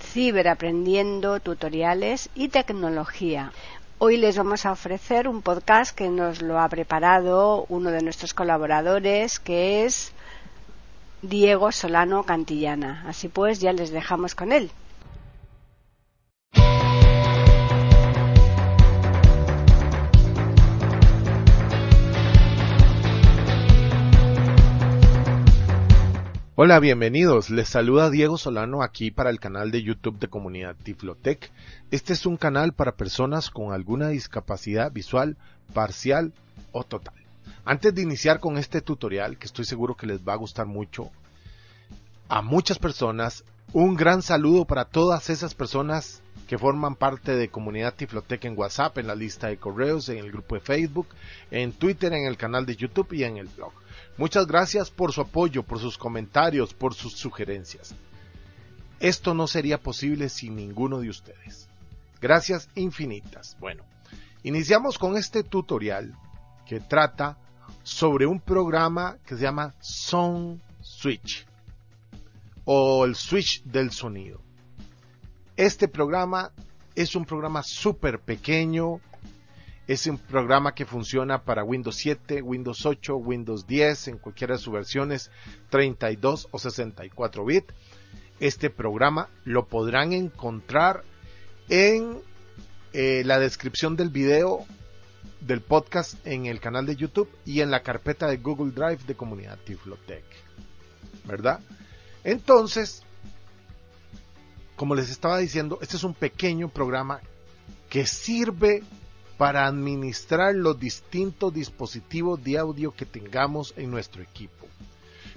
Ciberaprendiendo Tutoriales y Tecnología. Hoy les vamos a ofrecer un podcast que nos lo ha preparado uno de nuestros colaboradores, que es Diego Solano Cantillana. Así pues, ya les dejamos con él. Hola, bienvenidos. Les saluda Diego Solano aquí para el canal de YouTube de Comunidad Tiflotec. Este es un canal para personas con alguna discapacidad visual, parcial o total. Antes de iniciar con este tutorial, que estoy seguro que les va a gustar mucho, a muchas personas, un gran saludo para todas esas personas que forman parte de Comunidad Tiflotec en WhatsApp, en la lista de correos, en el grupo de Facebook, en Twitter, en el canal de YouTube y en el blog. Muchas gracias por su apoyo, por sus comentarios, por sus sugerencias. Esto no sería posible sin ninguno de ustedes. Gracias infinitas. Bueno, iniciamos con este tutorial que trata sobre un programa que se llama Sound Switch o el switch del sonido. Este programa es un programa súper pequeño, es un programa que funciona para Windows 7, Windows 8, Windows 10, en cualquiera de sus versiones 32 o 64 bit. Este programa lo podrán encontrar en eh, la descripción del video del podcast en el canal de YouTube y en la carpeta de Google Drive de Comunidad Tiflotech. ¿Verdad? Entonces, como les estaba diciendo, este es un pequeño programa que sirve para administrar los distintos dispositivos de audio que tengamos en nuestro equipo.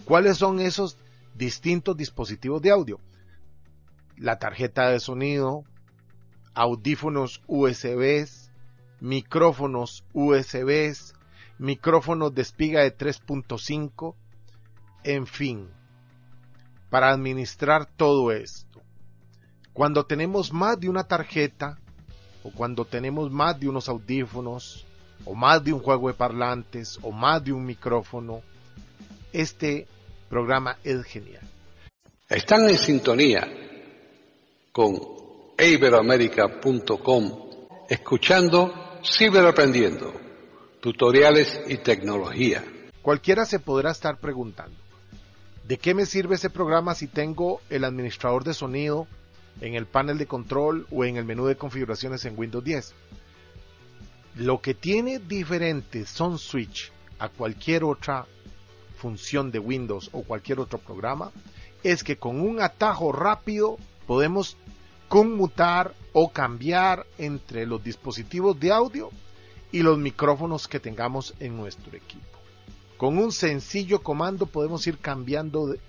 ¿Cuáles son esos distintos dispositivos de audio? La tarjeta de sonido, audífonos USB, micrófonos USB, micrófonos de espiga de 3.5, en fin, para administrar todo esto. Cuando tenemos más de una tarjeta, o cuando tenemos más de unos audífonos, o más de un juego de parlantes, o más de un micrófono, este programa es genial. Están en sintonía con iberoamerica.com, escuchando Ciberaprendiendo, tutoriales y tecnología. Cualquiera se podrá estar preguntando, ¿de qué me sirve ese programa si tengo el administrador de sonido en el panel de control o en el menú de configuraciones en Windows 10. Lo que tiene diferente Son Switch a cualquier otra función de Windows o cualquier otro programa es que con un atajo rápido podemos conmutar o cambiar entre los dispositivos de audio y los micrófonos que tengamos en nuestro equipo. Con un sencillo comando podemos ir cambiando de,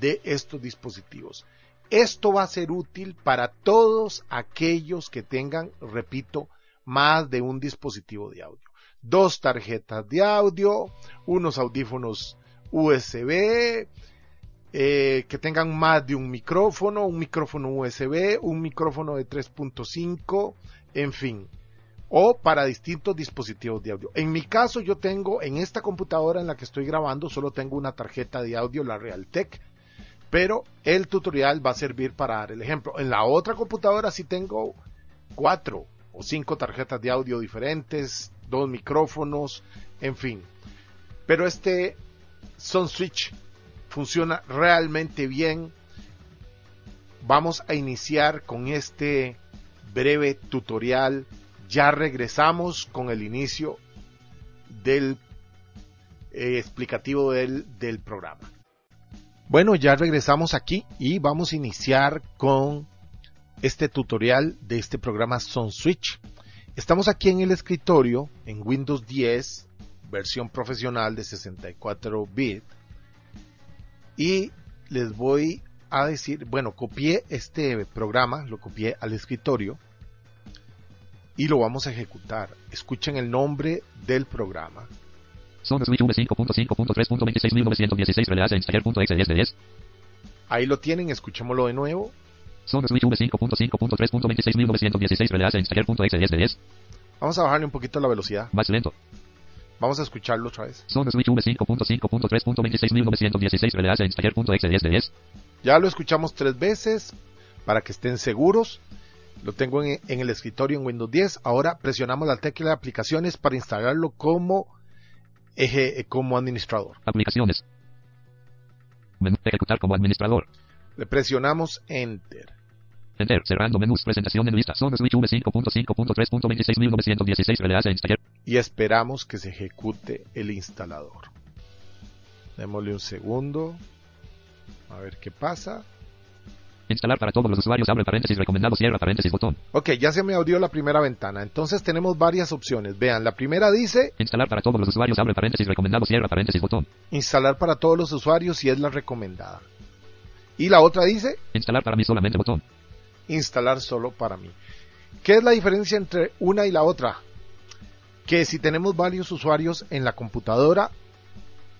de estos dispositivos. Esto va a ser útil para todos aquellos que tengan, repito, más de un dispositivo de audio. Dos tarjetas de audio, unos audífonos USB, eh, que tengan más de un micrófono, un micrófono USB, un micrófono de 3.5, en fin, o para distintos dispositivos de audio. En mi caso yo tengo en esta computadora en la que estoy grabando solo tengo una tarjeta de audio, la Realtek pero el tutorial va a servir para dar el ejemplo. En la otra computadora sí tengo cuatro o cinco tarjetas de audio diferentes, dos micrófonos, en fin. Pero este Son Switch funciona realmente bien. Vamos a iniciar con este breve tutorial. Ya regresamos con el inicio del eh, explicativo del programa. Bueno, ya regresamos aquí y vamos a iniciar con este tutorial de este programa Son Switch. Estamos aquí en el escritorio en Windows 10, versión profesional de 64 bit y les voy a decir, bueno, copié este programa, lo copié al escritorio y lo vamos a ejecutar. Escuchen el nombre del programa. Zona switch v5.5.3.26.916 release installer.exe 10 de 10. Ahí lo tienen, escuchémoslo de nuevo. Zona switch v5.5.3.26.916 release installer.exe 10 de 10. Vamos a bajarle un poquito la velocidad. Más lento. Vamos a escucharlo otra vez. Zona switch v5.5.3.26.916 release installer.exe 10 de 10. Ya lo escuchamos tres veces para que estén seguros. Lo tengo en, en el escritorio en Windows 10. Ahora presionamos la tecla de aplicaciones para instalarlo como, eje- como administrador. Aplicaciones. Menú. Ejecutar como administrador. Le presionamos Enter. Enter. Cerrando menús. Presentación en lista. Zona switch v5.5.3.26.916 release installer. y esperamos que se ejecute el instalador. Démosle un segundo. A ver qué pasa. Instalar para todos los usuarios. Abre paréntesis. Recomendado. Cierra paréntesis. Botón. Ok, ya se me abrió la primera ventana. Entonces tenemos varias opciones. Vean, la primera dice Instalar para todos los usuarios. Abre paréntesis. Recomendado. Cierra paréntesis. Botón. instalar para todos los usuarios y es la recomendada. Y la otra dice Instalar para mí solamente. Botón. instalar solo para mí. ¿Qué es la diferencia entre una y la otra? Que si tenemos varios usuarios en la computadora,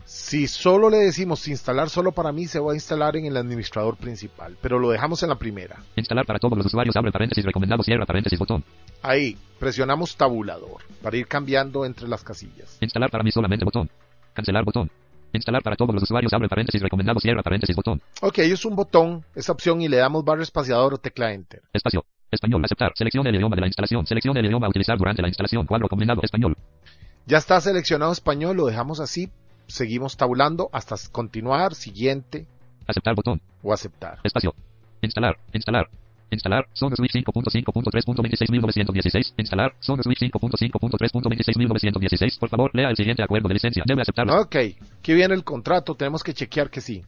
si solo le decimos instalar solo para mí, se va a instalar en el administrador principal, pero lo dejamos en la primera. Instalar para todos los usuarios. Abre paréntesis. Recomendado. Cierra paréntesis. Botón. Ahí, presionamos tabulador para ir cambiando entre las casillas. Instalar para mí solamente. Botón. Cancelar. Botón. Instalar para todos los usuarios. Abre paréntesis. Recomendado. Cierra paréntesis. Botón. Ok, es un botón, esa opción y le damos barra espaciador o tecla enter. Espacio. Español. Aceptar. Seleccione el idioma de la instalación. Seleccione el idioma a utilizar durante la instalación. Cuadro combinado. Español. Ya está seleccionado español, lo dejamos así, seguimos tabulando hasta continuar, siguiente Aceptar. Botón. o aceptar. Espacio. Instalar. Instalar. Instalar. Zona switch 5.5.3.26916. Instalar. Zona switch 5.5.3.26916. Por favor, lea el siguiente acuerdo de licencia. Debe aceptarlo. Ok, aquí viene el contrato, tenemos que chequear que sí.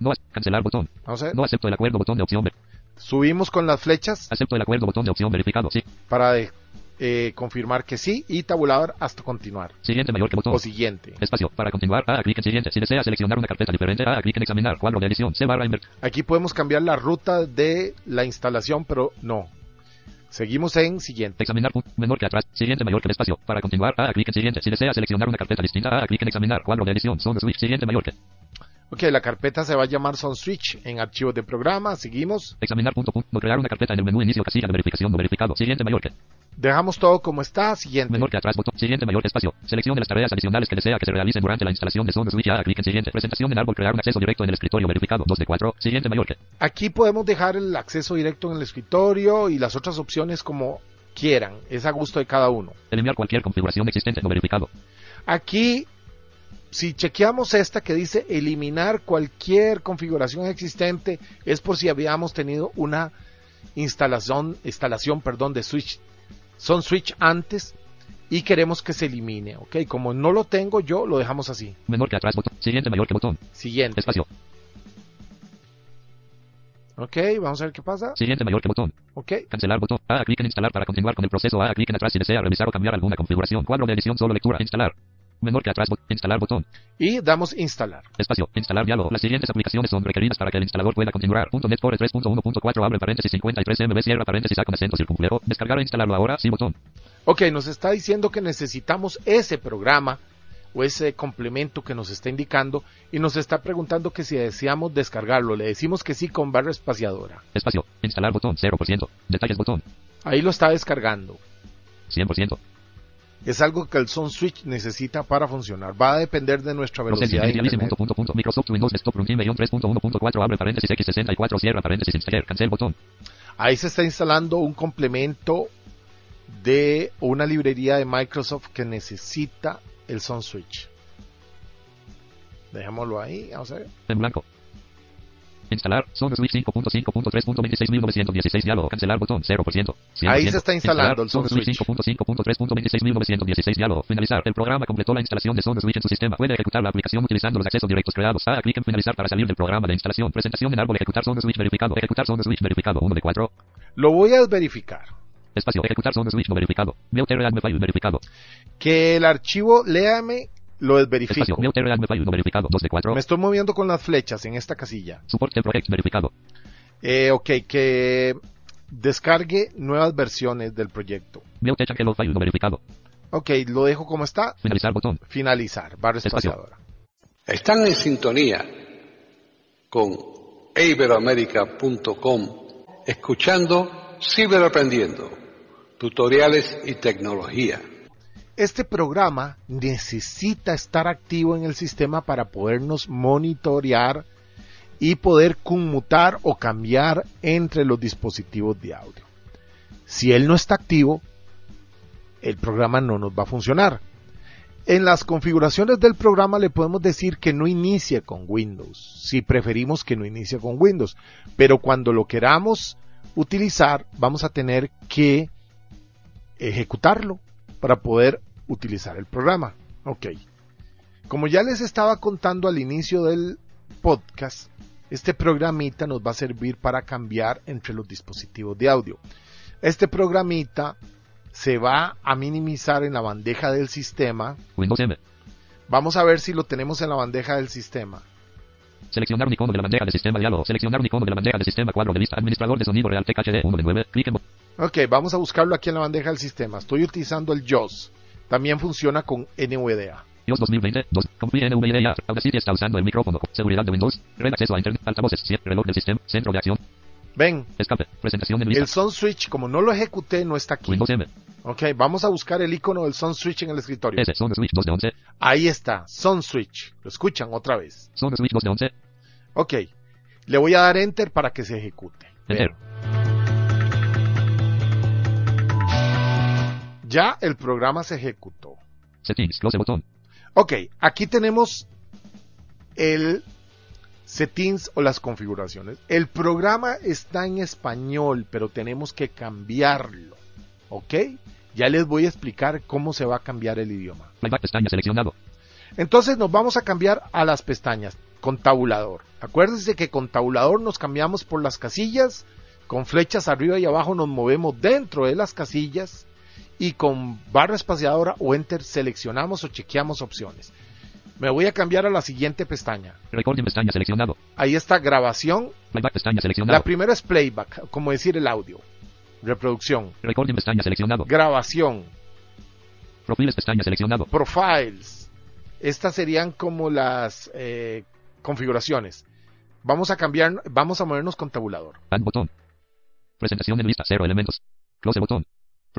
No. Cancelar. Botón. Vamos a ver. No acepto el acuerdo. Botón de opción. ver- Subimos con las flechas Acepto el acuerdo. Botón de opción verificado. Sí. para de- eh, confirmar que sí y tabulador hasta continuar. Siguiente mayor que botón. O siguiente. Espacio. Para continuar, haga clic en siguiente. Si desea seleccionar una carpeta diferente, haga clic en examinar. Cuadro de edición. C barra inver- Aquí podemos cambiar la ruta de la instalación, pero no. Seguimos en siguiente. Examinar menor que atrás. Siguiente mayor que el espacio. Para continuar, haga clic en siguiente. Si desea seleccionar una carpeta distinta, haga clic en examinar. Cuadro de edición. Zona switch. Siguiente mayor que. Ok, la carpeta se va a llamar Son Switch en archivos de programa. Seguimos. Examinar punto punto. No crear una carpeta en el menú inicio casilla de verificación no verificado. Siguiente mayor que. Dejamos todo como está. Siguiente. Menor que atrás botón. Siguiente mayor espacio. Seleccione las tareas adicionales que desea que se realicen durante la instalación de Zona Switch. Haga clic en siguiente. Presentación en árbol. Crear un acceso directo en el escritorio verificado. 2 de 4. Siguiente mayor que. Aquí podemos dejar el acceso directo en el escritorio y las otras opciones como quieran. Es a gusto de cada uno. Eliminar cualquier configuración existente no verificado. Aquí, si chequeamos esta que dice eliminar cualquier configuración existente, es por si habíamos tenido una instalación, instalación, perdón, de switch, son switch antes y queremos que se elimine, ¿ok? Como no lo tengo yo, lo dejamos así. Menor que atrás botón. Siguiente mayor que botón. Siguiente, Espacio. ¿ok? Vamos a ver qué pasa, Siguiente mayor que botón. ¿ok? Cancelar botón. Haga clic en instalar para continuar con el proceso. Haga clic en atrás si desea revisar o cambiar alguna configuración. Cuadro de edición solo lectura. Instalar. Menor que atrás. Instalar botón. Y damos instalar. Espacio. Instalar diálogo. Las siguientes aplicaciones son requeridas para que el instalador pueda continuar. .NET Core 3.1.4 abre paréntesis 53 MB cierra paréntesis A con acento circunflejo. Descargar e instalarlo ahora. Sí botón. Ok, nos está diciendo que necesitamos ese programa o ese complemento que nos está indicando y nos está preguntando que si deseamos descargarlo. Le decimos que sí con barra espaciadora. Espacio. Instalar botón 0%. Detalles botón. Ahí lo está descargando. 100%. Es algo que el Son Switch necesita para funcionar. Va a depender de nuestra velocidad de internet. punto, punto. Microsoft Windows Desktop Runtime 3.1.4 abre paréntesis X64 cierra paréntesis installer. Cancel botón. Ahí se está instalando un complemento de una librería de Microsoft que necesita el Son Switch. Dejémoslo ahí, vamos a ver. En blanco. Instalar. Switch 5.5.3.26916 diálogo. Cancelar botón 0%. 100%. Ahí se está instalando el Switch. 5.5.3.26916 diálogo. Finalizar. El programa completó la instalación de Switch en su sistema. Puede ejecutar la aplicación utilizando los accesos directos creados. Haga clic en finalizar para salir del programa de instalación. Presentación en árbol. Ejecutar Switch verificado. Ejecutar Switch verificado. 1 de 4. Lo voy a verificar. Espacio. Ejecutar Zona Switch no verificado. Meuter Readme File verificado. Que el archivo léame lo desverifico. Espacio. Verificado. 2 de 4. Me estoy moviendo con las flechas en esta casilla. Verificado. Eh, ok, que descargue nuevas versiones del proyecto. Hello file verificado. Ok, lo dejo como está. Finalizar botón. Finalizar, barra espaciadora. Están en sintonía con iberoamérica.com escuchando Ciberaprendiendo, tutoriales y tecnología. Este programa necesita estar activo en el sistema para podernos monitorear y poder conmutar o cambiar entre los dispositivos de audio. Si él no está activo, el programa no nos va a funcionar. En las configuraciones del programa le podemos decir que no inicie con Windows, si preferimos que no inicie con Windows, pero cuando lo queramos utilizar vamos a tener que ejecutarlo para poder utilizar el programa. Ok. Como ya les estaba contando al inicio del podcast, este programita nos va a servir para cambiar entre los dispositivos de audio. Este programita se va a minimizar en la bandeja del sistema. Windows M. Vamos a ver si lo tenemos en la bandeja del sistema. Seleccionar un icono de la bandeja de sistema diálogo. Seleccionar un icono de la bandeja de sistema cuadro de lista. Administrador de sonido Realtek HD 1 de 9. Clic en botón. Ok, vamos a buscarlo aquí en la bandeja del sistema. Estoy utilizando el JAWS. También funciona con NVDA. iOS 2020. 2. Config NVDA. Audacity está usando el micrófono. Seguridad de Windows. Red acceso a Internet. Altavoces. 7. Reloj del sistema. Centro de acción. Ven, Escape. Presentación en lista. el Sun Switch, como no lo ejecuté, no está aquí. Windows M. Ok, vamos a buscar el icono del Sun Switch en el escritorio. S. Zone Switch 2 de 11. Ahí está, Sun Switch. Lo escuchan otra vez. Zone Switch 2 de 11. Ok, le voy a dar Enter para que se ejecute. Enter. Ya el programa se ejecutó. Settings. Close botón. Ok, aquí tenemos el settings o las configuraciones. El programa está en español, pero tenemos que cambiarlo. ¿Ok? Ya les voy a explicar cómo se va a cambiar el idioma. Playback pestaña seleccionado. Entonces nos vamos a cambiar a las pestañas con tabulador. Acuérdense que con tabulador nos cambiamos por las casillas, con flechas arriba y abajo nos movemos dentro de las casillas y con barra espaciadora o enter seleccionamos o chequeamos opciones. Me voy a cambiar a la siguiente pestaña. Recording pestaña seleccionado. Ahí está grabación. Playback pestaña La seleccionado. primera es playback, como decir el audio. Reproducción. Recording pestaña seleccionado. Grabación. Profiles pestaña seleccionado. Profiles. Estas serían como las eh, configuraciones. Vamos a cambiar, vamos a movernos con tabulador. Botón. Presentación en lista. Cero elementos. Close botón.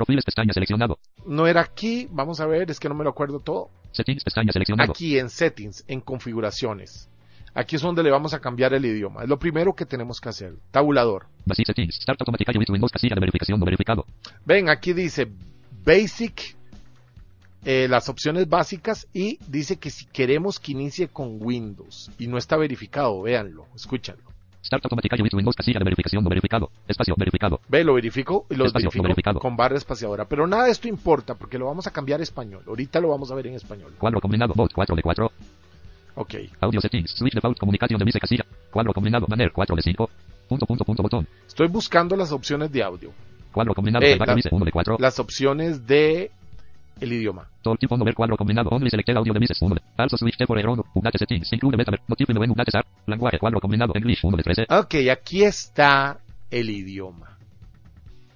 Profiles pestaña seleccionado. No era aquí, vamos a ver, es que no me lo acuerdo todo. Settings pestaña seleccionado. Aquí en settings, en configuraciones. Aquí es donde le vamos a cambiar el idioma. Es lo primero que tenemos que hacer. Tabulador. Basic settings. Start Windows casilla de verificación no verificado. Ven, aquí dice Basic, eh, las opciones básicas y dice que si queremos que inicie con Windows y no está verificado, véanlo, escúchanlo. Start automática with Windows casilla de verificación no verificado. Espacio verificado. Ve, lo verifico y lo Espacio, verifico verificado. con barra espaciadora. Pero nada de esto importa porque lo vamos a cambiar a español. Ahorita lo vamos a ver en español. Cuadro combinado. Voz 4 de 4. Ok. Audio settings. Switch default comunicación de mise casilla. Cuadro combinado. Manner 4 de 5. Punto punto punto botón. Estoy buscando las opciones de audio. Cuadro combinado. Eh, playback la- mise 1 de 4. Las opciones de el idioma. Cuadro combinado. Only selected audio de mises 1 de. Also switch for error. Settings. Include metaver. Notifique no en update start. Lenguaje cuadro combinado. English 1 de 13. Ok, aquí está el idioma.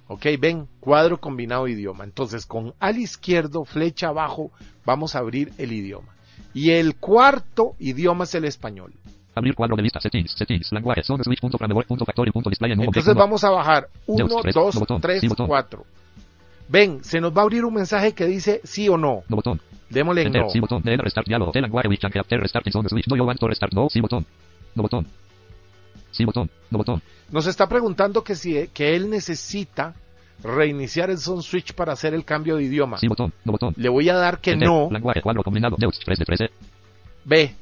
Ok, ven, cuadro combinado idioma. Entonces, con al izquierdo, flecha abajo, vamos a abrir el idioma. Y el cuarto idioma es el español. Abrir cuadro de lista. Settings. Settings. Lenguaje. Zone switch. Punto framework. Punto factory. Punto display en Entonces vamos a bajar 1, Dos, tres, 2, no botón, 3, sí botón. 4. Ven, se nos va a abrir un mensaje que dice sí o no. No botón. Démosle en Enter. no. Sí botón. DL restart diálogo. T lenguaje with change after restarting zone switch. No you want to restart. No. Sí botón. No botón. Sí botón. No botón. Nos está preguntando que si que él necesita reiniciar el Sun Switch para hacer el cambio de idioma. Sí botón. No botón. Le voy a dar que Enter. no. Lenguaje cuadro combinado. Deus 3 de 13. Ve,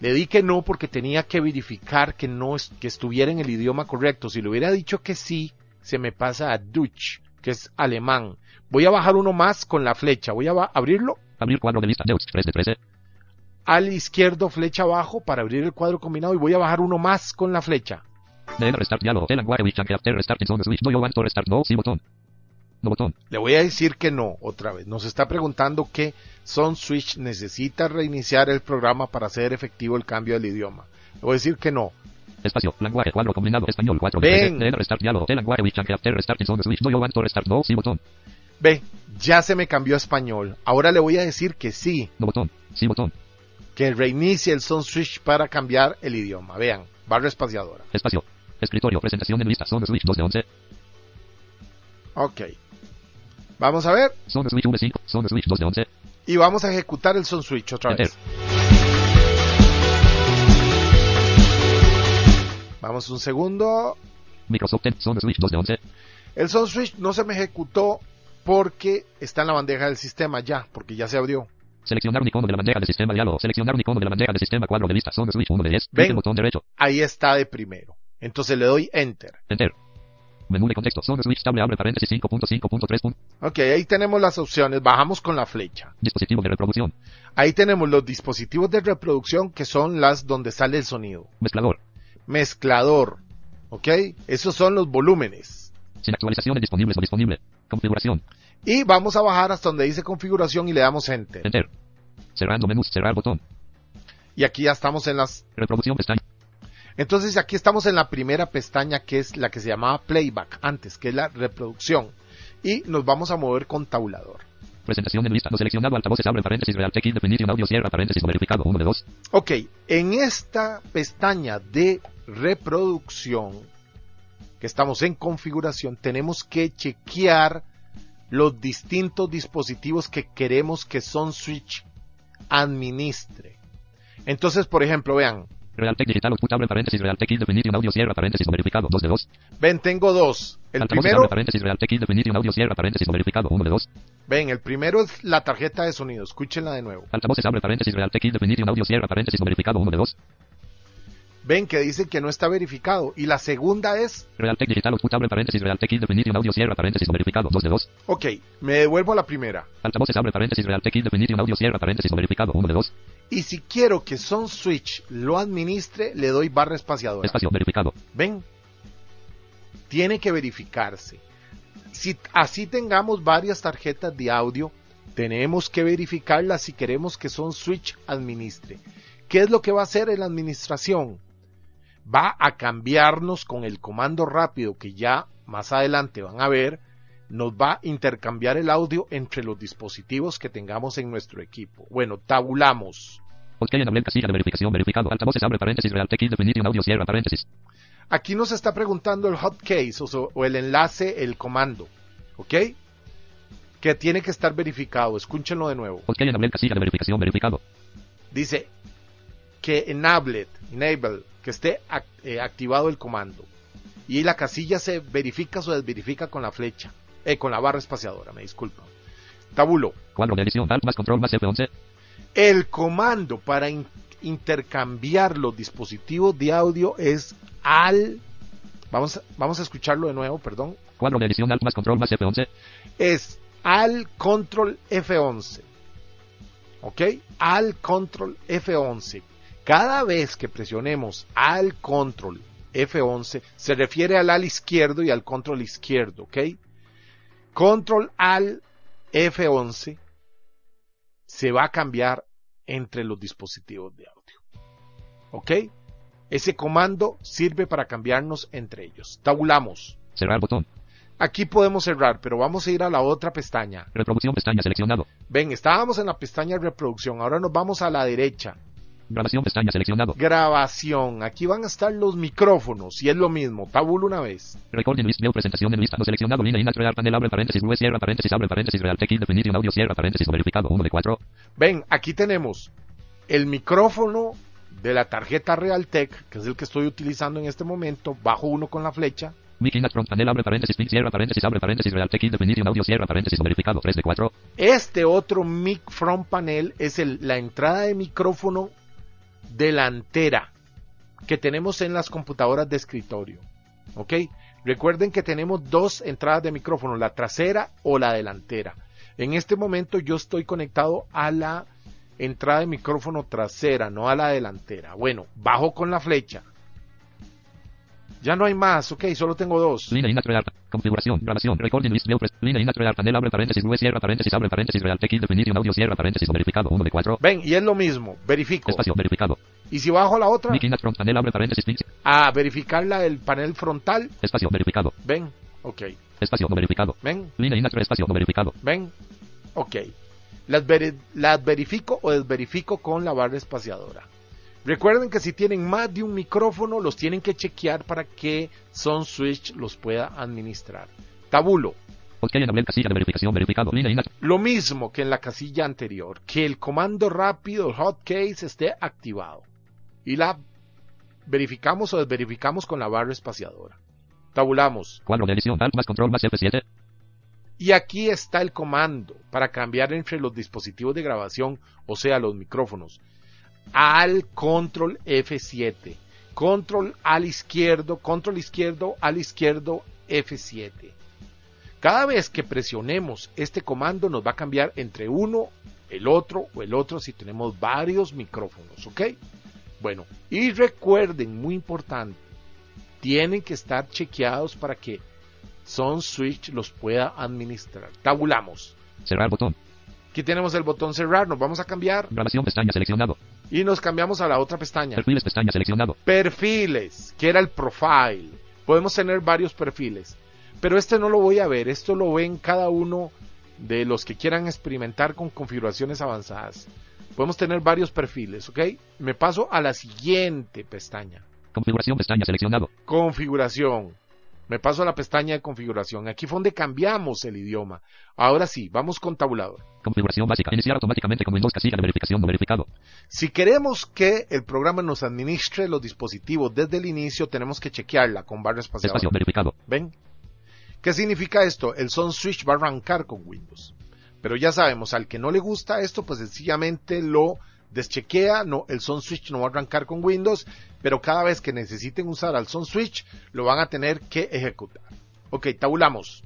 le di que no porque tenía que verificar que no es- que estuviera en el idioma correcto. Si le hubiera dicho que sí, se me pasa a Deutsch, que es alemán. Voy a bajar uno más con la flecha. Voy a abrirlo Abrir cuadro de lista. Deus 3 de 13. al izquierdo, flecha abajo para abrir el cuadro combinado y voy a bajar uno más con la flecha. Restart diálogo. Le voy a decir que no otra vez. Nos está preguntando que Son Switch necesita reiniciar el programa para hacer efectivo el cambio del idioma. Le voy a decir que no. Espacio. Lenguaje. Cuadro combinado. Español. 4. Ven. Restart. Diálogo. Lenguaje. Which after restart switch. No you want to restart. No. Sí botón. Ve, ya se me cambió a español. Ahora le voy a decir que sí, No botón. Sí botón. que reinicie el Son Switch para cambiar el idioma. Vean, barra espaciadora. Espacio. Escritorio. Presentación en lista. Switch 2 de 11. Ok. Vamos a ver Zone switch V5. Zone switch 2 de 11. y vamos a ejecutar el Son Switch otra Enter. Un segundo. Microsoft 10. Zone switch 2 de 11. El Son Switch no se me ejecutó porque está en la bandeja del sistema ya, porque ya se abrió. Seleccionar un icono de la bandeja de sistema diálogo. Seleccionar un icono de la bandeja de sistema cuadro de lista. Zone switch 1 de 10. Ven. En botón derecho. Ahí está de primero. Entonces le doy Enter. Enter. Menú de contexto. Zone switch table abre paréntesis 5.5.3. Ok, ahí tenemos las opciones. Bajamos con la flecha. Dispositivo de reproducción. Ahí tenemos los dispositivos de reproducción que son las donde sale el sonido. Mezclador. Mezclador. ¿Ok? Esos son los volúmenes. Sin actualizaciones disponibles o disponible. Configuración. Y vamos a bajar hasta donde dice configuración y le damos Enter. Enter. Cerrando menús. Cerrar botón. Y aquí ya estamos en las... Reproducción pestaña. Entonces aquí estamos en la primera pestaña que es la que se llamaba Playback antes, que es la reproducción. Y nos vamos a mover con tabulador. Presentación en lista. No seleccionado. Altavoces abre paréntesis. Real Tech Definition Audio cierra paréntesis. Verificado. 1 de 2. Ok, en esta pestaña de reproducción, que estamos en configuración, tenemos que chequear los distintos dispositivos que queremos que Son Switch administre. Entonces, por ejemplo, vean, Real Tech Digital paréntesis. Real Tech Definition Audio cierra paréntesis. Verificado. 2 de 2. ven, tengo dos. El primero, paréntesis. Audio cierra paréntesis. no Verificado. 1 de 2. ven, el primero es la tarjeta de sonido. Escúchenla de nuevo. Altavoces abre paréntesis. Audio cierra paréntesis. no Verificado. 1 de 2. Ven que dice que no está verificado. Y la segunda es, Real Tech Digital Output abre paréntesis. Real Tech Definition Audio cierra paréntesis. no Verificado. 2 de 2. ok, me devuelvo a la primera. Altavoces abre paréntesis. Real Tech Definition Audio cierra paréntesis. no Verificado. 1 de 2. Y si quiero que Son Switch lo administre, le doy barra espaciadora. Espacio. Verificado. Ven, tiene que verificarse. Si así tengamos varias tarjetas de audio, tenemos que verificarlas si queremos que Son Switch administre. ¿Qué es lo que va a hacer en la administración? Va a cambiarnos con el comando rápido que ya más adelante van a ver, nos va a intercambiar el audio entre los dispositivos que tengamos en nuestro equipo. Bueno, tabulamos. Enable casilla de verificación. Verificado. Altavoces abre paréntesis. Real Definition Audio cierra paréntesis. Aquí nos está preguntando el hotcase o, o el enlace, el comando. ¿Ok? Que tiene que estar verificado. Escúchenlo de nuevo. Ok, enable casilla de verificación. Verificado. Dice que enabled, enable, que esté eh, activado el comando. Y la casilla se verifica o desverifica con la flecha. Eh, con la barra espaciadora, me disculpo. Tabulo. Cuadro de edición. Alt más control más F11. El comando para in- intercambiar los dispositivos de audio es al... Vamos, a- vamos a escucharlo de nuevo, perdón. Cuadro de edición. Alt más control más F11. es al control F11. ¿Ok? Al control F11. Cada vez que presionemos al control F11, se refiere al al izquierdo y al control izquierdo. ¿Ok? Control al F11 se va a cambiar entre los dispositivos de audio. ¿Ok? Ese comando sirve para cambiarnos entre ellos. Tabulamos. Cerrar botón. Aquí podemos cerrar, pero vamos a ir a la otra pestaña. Reproducción pestaña seleccionado. Ven, estábamos en la pestaña reproducción, ahora nos vamos a la derecha. Grabación pestaña seleccionado. Grabación, aquí van a estar los micrófonos y es lo mismo, tabulo una vez. Recording list view presentación en lista no seleccionado línea in crear panel abre paréntesis blue cierra paréntesis abre paréntesis real tech definition audio cierra paréntesis verificado 1 de 4. Ven, aquí tenemos el micrófono de la tarjeta Realtek, que es el que estoy utilizando en este momento, bajo uno con la flecha. Mic in front panel abre paréntesis pin cierra paréntesis abre paréntesis real tech definition audio cierra paréntesis verificado 3 de 4. Este otro mic front panel es el- la entrada de micrófono delantera que tenemos en las computadoras de escritorio. ¿Ok? Recuerden que tenemos dos entradas de micrófono, la trasera o la delantera. En este momento yo estoy conectado a la entrada de micrófono trasera, no a la delantera. Bueno, bajo con la flecha. Ya no hay más, ok, solo tengo dos. Línea Real. Configuración. Grabación. Recording list. View Línea Real. Panel abre paréntesis. UE cierra paréntesis. Abre paréntesis. Real. Tech definition. Audio cierra paréntesis. Verificado. 1 de 4. Ven, y es lo mismo, verifico. Espacio. Verificado. Y si bajo la otra, Inac Front. Panel abre paréntesis. Link. a verificar la del panel frontal, Espacio. Verificado. ven, ok, Espacio. No verificado. ven, Línea Inac Espacio. No verificado. ven, ok. Las, veri- las verifico o desverifico con la barra espaciadora. Recuerden que si tienen más de un micrófono, los tienen que chequear para que Son Switch los pueda administrar. Tabulo, OK enable casilla de verificación. Verificado. Línea lo mismo que en la casilla anterior, que el comando rápido, hotcase, esté activado. Y la verificamos o desverificamos con la barra espaciadora. Tabulamos. Cuadro de edición. Más control más F7. Y aquí está el comando para cambiar entre los dispositivos de grabación, o sea, los micrófonos. Al control F7. Control al izquierdo, control izquierdo, al izquierdo F7. Cada vez que presionemos este comando nos va a cambiar entre uno, el otro o el otro si tenemos varios micrófonos, ¿ok? Bueno, y recuerden, muy importante, tienen que estar chequeados para que Son Switch los pueda administrar. Tabulamos. Cerrar botón. Aquí tenemos el botón cerrar, nos vamos a cambiar Grabación pestaña seleccionado. Y nos cambiamos a la otra pestaña. Perfiles pestaña seleccionado. Perfiles, que era el profile. Podemos tener varios perfiles, pero este no lo voy a ver, esto lo ven cada uno de los que quieran experimentar con configuraciones avanzadas. Podemos tener varios perfiles, ¿ok? Me paso a la siguiente pestaña. Configuración pestaña seleccionado. Configuración. Me paso a la pestaña de configuración. Aquí fue donde cambiamos el idioma. Ahora sí, vamos con tabulador. Configuración básica. Iniciar automáticamente con Windows casilla de verificación no verificado. Si queremos que el programa nos administre los dispositivos desde el inicio, tenemos que chequearla con barra espaciadora. Espacio verificado. ¿Ven? ¿Qué significa esto? El Son Switch va a arrancar con Windows. Pero ya sabemos, al que no le gusta esto, pues sencillamente lo deschequea. No, el Son Switch no va a arrancar con Windows, pero cada vez que necesiten usar al Son Switch, lo van a tener que ejecutar. Ok, tabulamos.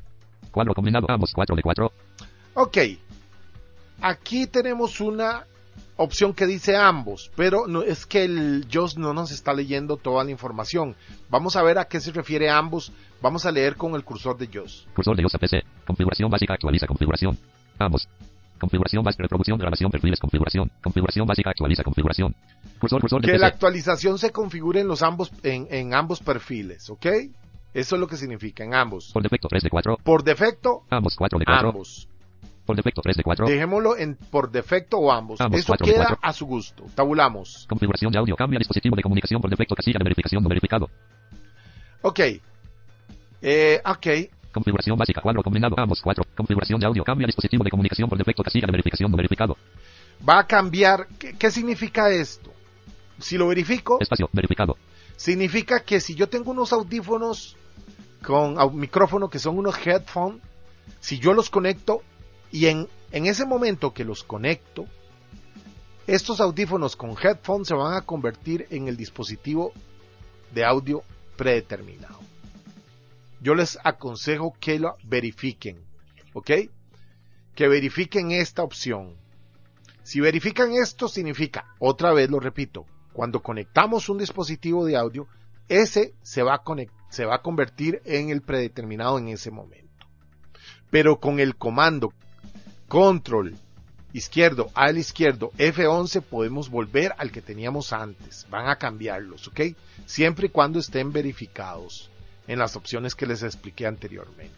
Cuadro combinado. Ambos 4 de 4. Ok. Aquí tenemos una opción que dice ambos, pero no, es que el JOS no nos está leyendo toda la información. Vamos a ver a qué se refiere ambos. Vamos a leer con el cursor de JOS. Cursor de IOS PC. Configuración básica actualiza configuración. Ambos. Configuración básica reproducción grabación perfiles configuración. Configuración básica actualiza configuración. Cursor cursor Que PC. la actualización se configure en los ambos en, en ambos perfiles, ¿ok? Eso es lo que significa en ambos. Por defecto 3 de 4. Por defecto, Ambos 4 de 4. ambos. Por defecto 3 de 4. Dejémoslo en por defecto o ambos. Ambos, Eso queda a su gusto. Tabulamos. Configuración de audio. Cambia dispositivo de comunicación por defecto casilla de verificación no verificado. Ok. Eh, ok. Configuración básica. Cuadro combinado. Ambos 4. Configuración de audio. Cambia dispositivo de comunicación por defecto casilla de verificación no verificado. Va a cambiar. ¿Qué, qué significa esto? Si lo verifico, Espacio. Verificado. significa que si yo tengo unos audífonos con au- micrófono que son unos headphones, si yo los conecto y en, en ese momento que los conecto, estos audífonos con headphones se van a convertir en el dispositivo de audio predeterminado. Yo les aconsejo que lo verifiquen, ¿ok? Que verifiquen esta opción. Si verifican esto significa, otra vez lo repito, cuando conectamos un dispositivo de audio, ese se va a, conec- se va a convertir en el predeterminado en ese momento. Pero con el comando control izquierdo al izquierdo F11 podemos volver al que teníamos antes. Van a cambiarlos, ¿ok? Siempre y cuando estén verificados en las opciones que les expliqué anteriormente.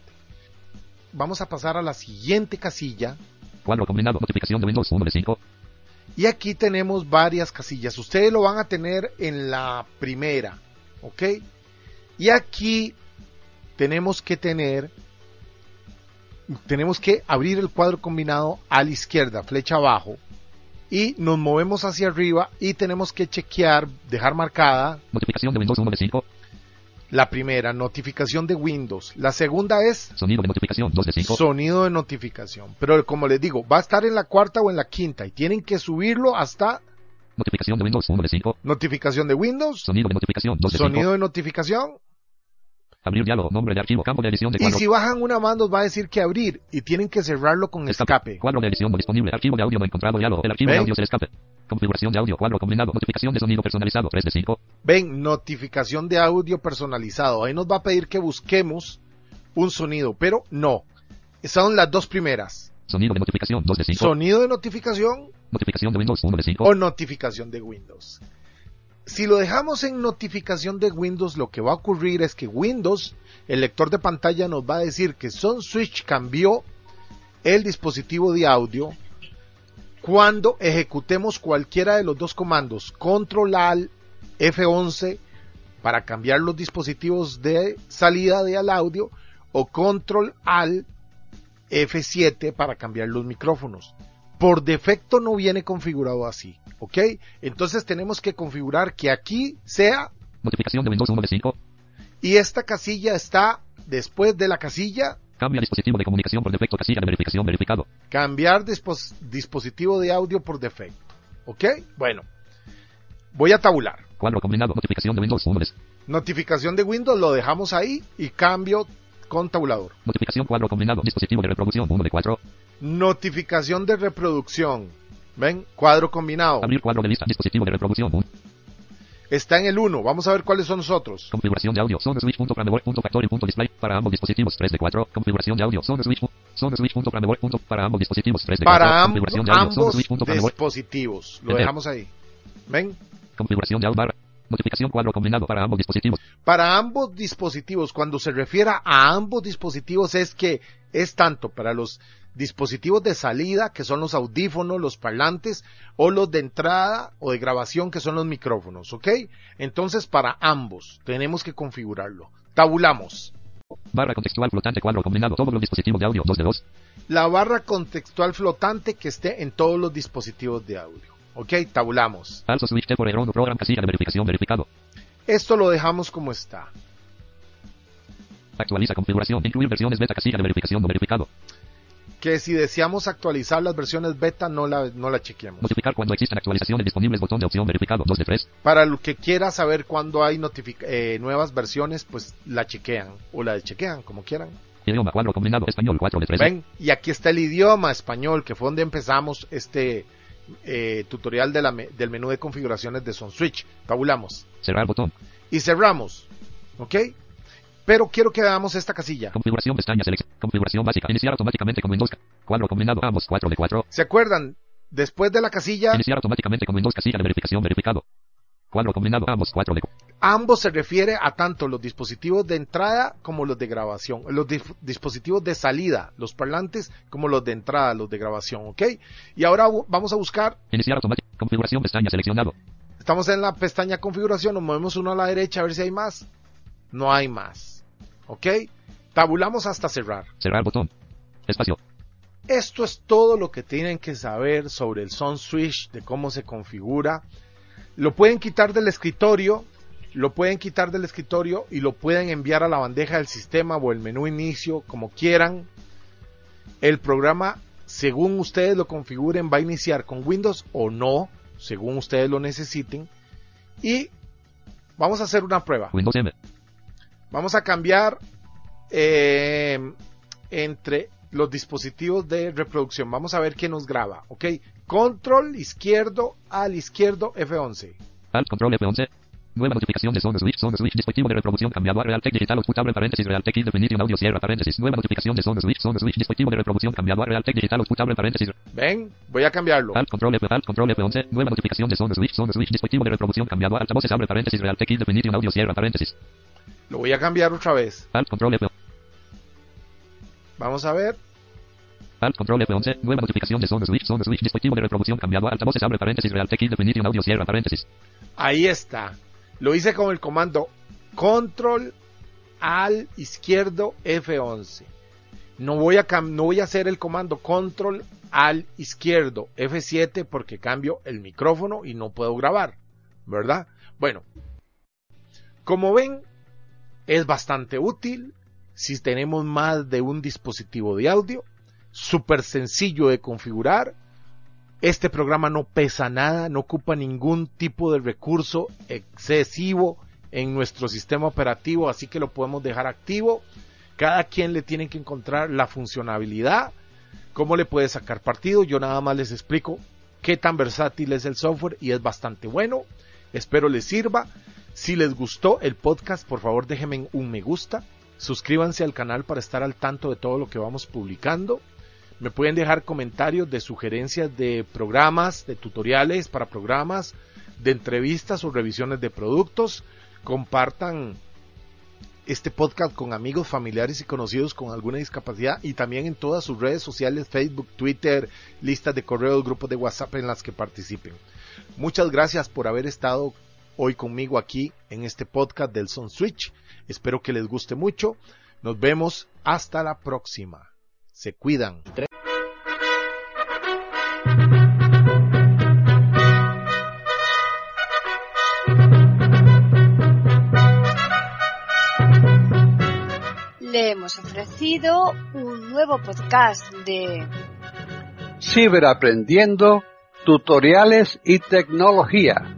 Vamos a pasar a la siguiente casilla Cuadro combinado. Notificación de Windows 1 de 5. y aquí tenemos varias casillas. Ustedes lo van a tener en la primera, ¿ok? Y aquí tenemos que tener, tenemos que abrir el cuadro combinado a la izquierda, flecha abajo, y nos movemos hacia arriba y tenemos que chequear, dejar marcada Notificación de Windows 1 de 5. La primera, notificación de Windows. La segunda es Sonido de notificación 2 de 5. sonido de notificación. Pero como les digo, va a estar en la cuarta o en la quinta y tienen que subirlo hasta Notificación de Windows 1 de 5. notificación de Windows, Sonido de notificación 2 de 5. sonido de notificación, Abrir diálogo. Nombre de archivo. Campo de edición de Y cuadro. si bajan una más nos va a decir que abrir y tienen que cerrarlo con escape. Cuadro de edición no disponible. Archivo de audio no encontrado. Diálogo. El archivo de ¿Ven? audio es el escape. Configuración de audio. Cuadro combinado. Notificación de sonido personalizado. 3 de 5. Ven, notificación de audio personalizado. Ahí nos va a pedir que busquemos un sonido, pero no. Son las dos primeras. Sonido de notificación. 2 de 5. Sonido de notificación Notificación de Windows. 1 de 5. o notificación de Windows. Si lo dejamos en notificación de Windows, lo que va a ocurrir es que Windows, el lector de pantalla, nos va a decir que Son Switch cambió el dispositivo de audio cuando ejecutemos cualquiera de los dos comandos, Control Alt F11 para cambiar los dispositivos de salida de al audio o Control Alt F7 para cambiar los micrófonos. Por defecto no viene configurado así, ¿ok? Entonces tenemos que configurar que aquí sea Notificación de Windows 1 de 5. y esta casilla está después de la casilla Cambia dispositivo de comunicación por defecto. Casilla de verificación. Verificado. cambiar dispos- dispositivo de audio por defecto, ¿ok? Bueno, voy a tabular. Cuadro combinado. Notificación de Windows 1 de Notificación de Windows lo dejamos ahí y cambio con tabulador. Notificación cuadro combinado. Dispositivo de reproducción. 1 de 4. Notificación de reproducción. ¿Ven? Cuadro combinado. Abrir cuadro de lista. Dispositivo de reproducción. 1. Está en el 1. Vamos a ver cuáles son los otros. Configuración de audio. Zone switch.frameboard.factory.display para ambos dispositivos 3 de 4. Configuración de audio. Zone switch. Zone switch.frameboard. para ambos dispositivos 3 de 4. Para Configuración de audio. Ambos switch.frameboard. dispositivos. Lo dejamos ahí. ¿Ven? Configuración de audio barra. Notificación cuadro combinado para ambos dispositivos. Para ambos dispositivos, cuando se refiera a ambos dispositivos es que es tanto para los dispositivos de salida, que son los audífonos, los parlantes, o los de entrada o de grabación, que son los micrófonos, ¿ok? Entonces, para ambos tenemos que configurarlo. Tabulamos. Barra contextual flotante cuadro combinado. Todos los dispositivos de audio 2 de 2. La barra contextual flotante que esté en todos los dispositivos de audio. ¿Ok? Tabulamos. Also switch por error program casilla de verificación verificado. Esto lo dejamos como está. Actualiza configuración. Incluir versiones beta casilla de verificación no verificado. Que si deseamos actualizar las versiones beta, no la, no la chequeemos. Notificar cuando existen actualizaciones disponibles. Botón de opción verificado. 2 de 3. Para el que quiera saber cuándo hay eh, nuevas versiones, pues la chequean o la chequean, como quieran. Idioma cuadro combinado español 4 de 3. Ven, y aquí está el idioma español, que fue donde empezamos este eh, tutorial de la me- del menú de configuraciones de SonSwitch. Tabulamos Cerrar botón. y cerramos, ¿ok? Pero quiero que veamos esta casilla. Configuración pestaña selección. Configuración básica. Iniciar automáticamente con Windows. Cuadro combinado. Ambos 4 de 4. ¿Se acuerdan? Después de la casilla, Iniciar automáticamente con Windows casilla de verificación verificado. Cuadro combinado. Ambos 4 de ambos se refiere a tanto los dispositivos de entrada como los de grabación, los dispositivos de salida, los parlantes como los de entrada, los de grabación, ¿ok? Y ahora vamos a buscar, Iniciar automático. Configuración pestaña seleccionado. estamos en la pestaña configuración, nos movemos uno a la derecha a ver si hay más. No hay más, ¿ok? Tabulamos hasta cerrar. Cerrar botón. Espacio. Esto es todo lo que tienen que saber sobre el Son Switch, de cómo se configura. Lo pueden quitar del escritorio, lo pueden quitar del escritorio y lo pueden enviar a la bandeja del sistema o el menú inicio, como quieran. El programa, según ustedes lo configuren, va a iniciar con Windows o no, según ustedes lo necesiten. Y vamos a hacer una prueba. Windows M. Vamos a cambiar eh, entre los dispositivos de reproducción. Vamos a ver qué nos graba, ¿ok? Control izquierdo al izquierdo F11. Alt control F11. Nueva notificación de Zone Switch. Zone Switch. Dispositivo de reproducción cambiado a Realtek Digital Outputable paréntesis Realtek Definition Audio cierra paréntesis. Nueva notificación de Zone Switch. Zone Switch. Dispositivo de reproducción cambiado a Realtek Digital Outputable paréntesis. Ven, voy a cambiarlo. Alt control F. Alt control F11. Nueva notificación de Zone Switch. Zone Switch. Dispositivo de reproducción cambiado a altavoces abre paréntesis Realtek Definition Audio cierra paréntesis. Lo voy a cambiar otra vez. Alt control F. Vamos a ver. Alt control F11. Nueva notificación de Zone Switch. Zone Switch. Dispositivo de reproducción cambiado a altavoces abre paréntesis Realtek Definition Audio cierra paréntesis. Ahí está. Lo hice con el comando Control al izquierdo F11. No voy a, cam- no voy a hacer el comando Control al izquierdo F7 porque cambio el micrófono y no puedo grabar. ¿Verdad? Bueno. Como ven, es bastante útil si tenemos más de un dispositivo de audio. Súper sencillo de configurar. Este programa no pesa nada, no ocupa ningún tipo de recurso excesivo en nuestro sistema operativo, así que lo podemos dejar activo. Cada quien le tiene que encontrar la funcionalidad, cómo le puede sacar partido. Yo nada más les explico qué tan versátil es el software y es bastante bueno. Espero les sirva. Si les gustó el podcast, por favor déjenme un me gusta. Suscríbanse al canal para estar al tanto de todo lo que vamos publicando. Me pueden dejar comentarios de sugerencias de programas, de tutoriales para programas, de entrevistas o revisiones de productos. Compartan este podcast con amigos, familiares y conocidos con alguna discapacidad y también en todas sus redes sociales, Facebook, Twitter, listas de correos, grupos de WhatsApp en las que participen. Muchas gracias por haber estado hoy conmigo aquí en este podcast del Son Switch. Espero que les guste mucho. Nos vemos hasta la próxima. Se cuidan. Le hemos ofrecido un nuevo podcast de Ciberaprendiendo, tutoriales y tecnología.